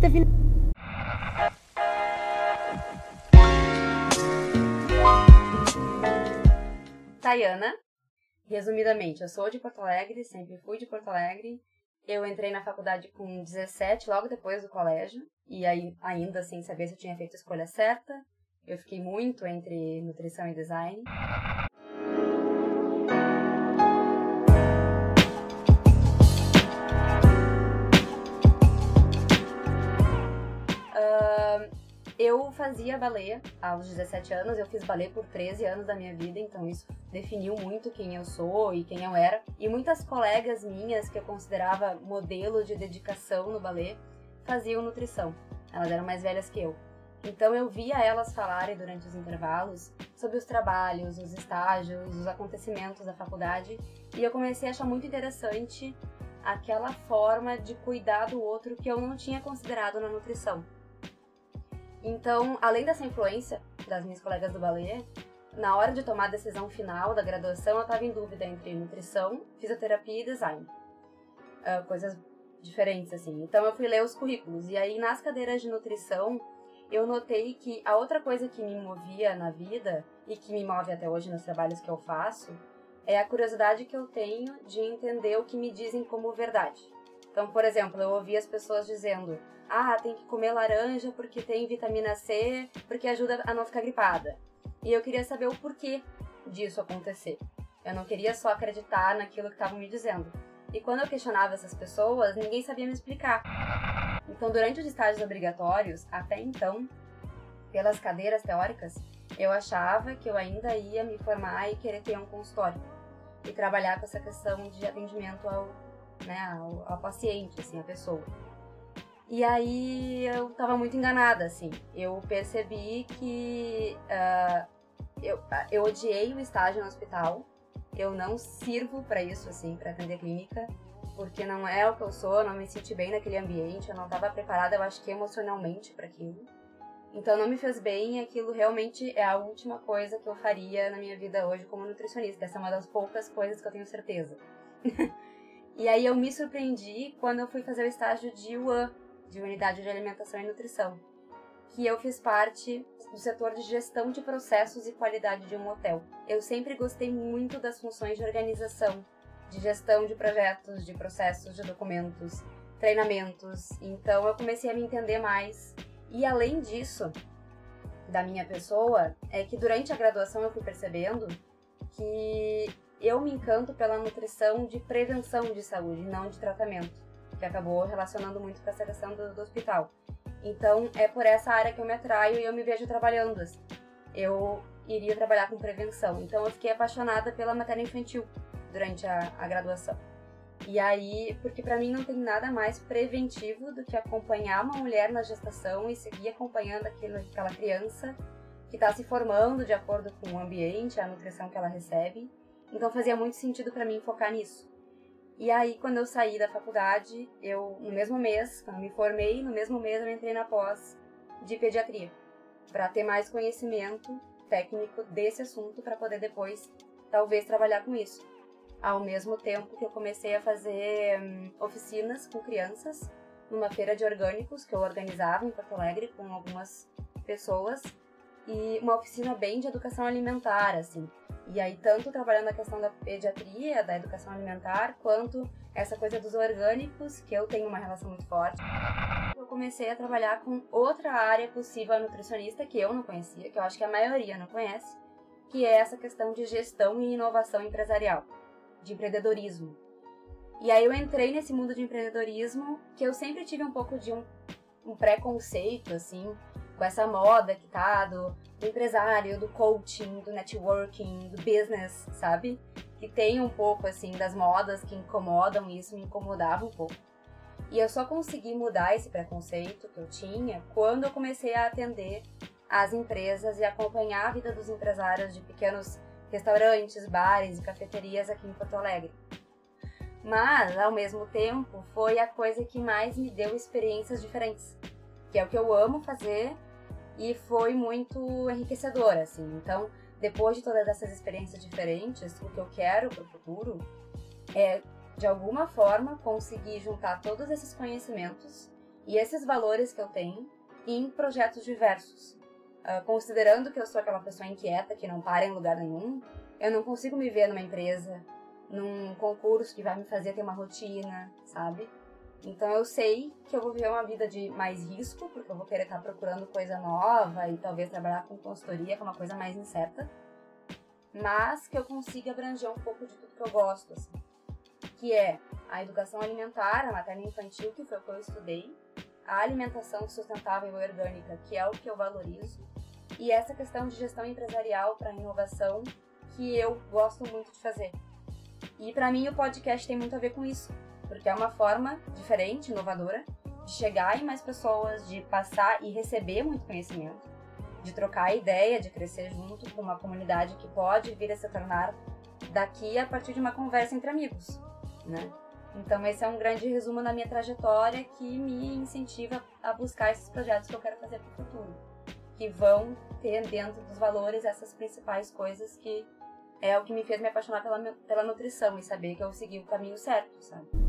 define... Tayana, resumidamente, eu sou de Porto Alegre, sempre fui de Porto Alegre. Eu entrei na faculdade com 17, logo depois do colégio, e aí ainda sem saber se eu tinha feito a escolha certa. Eu fiquei muito entre nutrição e design. Eu fazia balé aos 17 anos, eu fiz balé por 13 anos da minha vida, então isso definiu muito quem eu sou e quem eu era. E muitas colegas minhas que eu considerava modelo de dedicação no balé faziam nutrição. Elas eram mais velhas que eu. Então eu via elas falarem durante os intervalos sobre os trabalhos, os estágios, os acontecimentos da faculdade, e eu comecei a achar muito interessante aquela forma de cuidar do outro que eu não tinha considerado na nutrição. Então, além dessa influência das minhas colegas do balé, na hora de tomar a decisão final da graduação, eu estava em dúvida entre nutrição, fisioterapia e design. Uh, coisas diferentes, assim. Então, eu fui ler os currículos. E aí, nas cadeiras de nutrição, eu notei que a outra coisa que me movia na vida e que me move até hoje nos trabalhos que eu faço é a curiosidade que eu tenho de entender o que me dizem como verdade. Então, por exemplo, eu ouvi as pessoas dizendo: ah, tem que comer laranja porque tem vitamina C, porque ajuda a não ficar gripada. E eu queria saber o porquê disso acontecer. Eu não queria só acreditar naquilo que estavam me dizendo. E quando eu questionava essas pessoas, ninguém sabia me explicar. Então, durante os estágios obrigatórios, até então, pelas cadeiras teóricas, eu achava que eu ainda ia me formar e querer ter um consultório e trabalhar com essa questão de atendimento ao, né, ao, paciente, assim, a pessoa. E aí eu tava muito enganada, assim. Eu percebi que uh, eu, eu odiei o estágio no hospital. Eu não sirvo para isso, assim, para atender clínica, porque não é o que eu sou, eu não me senti bem naquele ambiente, eu não tava preparada, eu acho que emocionalmente para aquilo. Então não me fez bem aquilo realmente é a última coisa que eu faria na minha vida hoje como nutricionista. Essa é uma das poucas coisas que eu tenho certeza. e aí eu me surpreendi quando eu fui fazer o estágio de UAN, de Unidade de Alimentação e Nutrição, que eu fiz parte do setor de gestão de processos e qualidade de um hotel. Eu sempre gostei muito das funções de organização, de gestão de projetos, de processos, de documentos, treinamentos. Então eu comecei a me entender mais. E além disso, da minha pessoa, é que durante a graduação eu fui percebendo que eu me encanto pela nutrição de prevenção de saúde, não de tratamento que acabou relacionando muito com essa questão do, do hospital. Então, é por essa área que eu me atraio e eu me vejo trabalhando. Assim. Eu iria trabalhar com prevenção. Então, eu fiquei apaixonada pela matéria infantil durante a, a graduação. E aí, porque para mim não tem nada mais preventivo do que acompanhar uma mulher na gestação e seguir acompanhando aquilo, aquela criança que está se formando de acordo com o ambiente, a nutrição que ela recebe. Então fazia muito sentido para mim focar nisso. E aí, quando eu saí da faculdade, eu, no mesmo mês, quando me formei, no mesmo mês eu entrei na pós de pediatria, para ter mais conhecimento técnico desse assunto, para poder depois, talvez, trabalhar com isso. Ao mesmo tempo que eu comecei a fazer hum, oficinas com crianças, numa feira de orgânicos que eu organizava em Porto Alegre com algumas pessoas, e uma oficina bem de educação alimentar, assim. E aí, tanto trabalhando a questão da pediatria, da educação alimentar, quanto essa coisa dos orgânicos, que eu tenho uma relação muito forte. Eu comecei a trabalhar com outra área possível nutricionista que eu não conhecia, que eu acho que a maioria não conhece, que é essa questão de gestão e inovação empresarial, de empreendedorismo. E aí eu entrei nesse mundo de empreendedorismo, que eu sempre tive um pouco de um, um preconceito, assim, com essa moda que tá do, empresário, do coaching, do networking, do business, sabe? Que tem um pouco assim das modas que incomodam e isso me incomodava um pouco. E eu só consegui mudar esse preconceito que eu tinha quando eu comecei a atender as empresas e acompanhar a vida dos empresários de pequenos restaurantes, bares e cafeterias aqui em Porto Alegre. Mas, ao mesmo tempo, foi a coisa que mais me deu experiências diferentes, que é o que eu amo fazer e foi muito enriquecedor, assim. Então, depois de todas essas experiências diferentes, o que eu quero para o futuro é, de alguma forma, conseguir juntar todos esses conhecimentos e esses valores que eu tenho em projetos diversos. Uh, considerando que eu sou aquela pessoa inquieta que não para em lugar nenhum, eu não consigo me ver numa empresa, num concurso que vai me fazer ter uma rotina, sabe? Então eu sei que eu vou viver uma vida de mais risco, porque eu vou querer estar procurando coisa nova e talvez trabalhar com consultoria, que é uma coisa mais incerta. Mas que eu consiga abranger um pouco de tudo que eu gosto, assim. Que é a educação alimentar, a materna infantil, que foi o que eu estudei, a alimentação sustentável e orgânica, que é o que eu valorizo, e essa questão de gestão empresarial para inovação, que eu gosto muito de fazer. E para mim o podcast tem muito a ver com isso, porque é uma forma diferente, inovadora, de chegar em mais pessoas, de passar e receber muito conhecimento, de trocar ideia, de crescer junto com uma comunidade que pode vir a se tornar daqui a partir de uma conversa entre amigos, né? Então esse é um grande resumo da minha trajetória que me incentiva a buscar esses projetos que eu quero fazer para o futuro, que vão ter dentro dos valores essas principais coisas que é o que me fez me apaixonar pela, pela nutrição e saber que eu segui o caminho certo, sabe?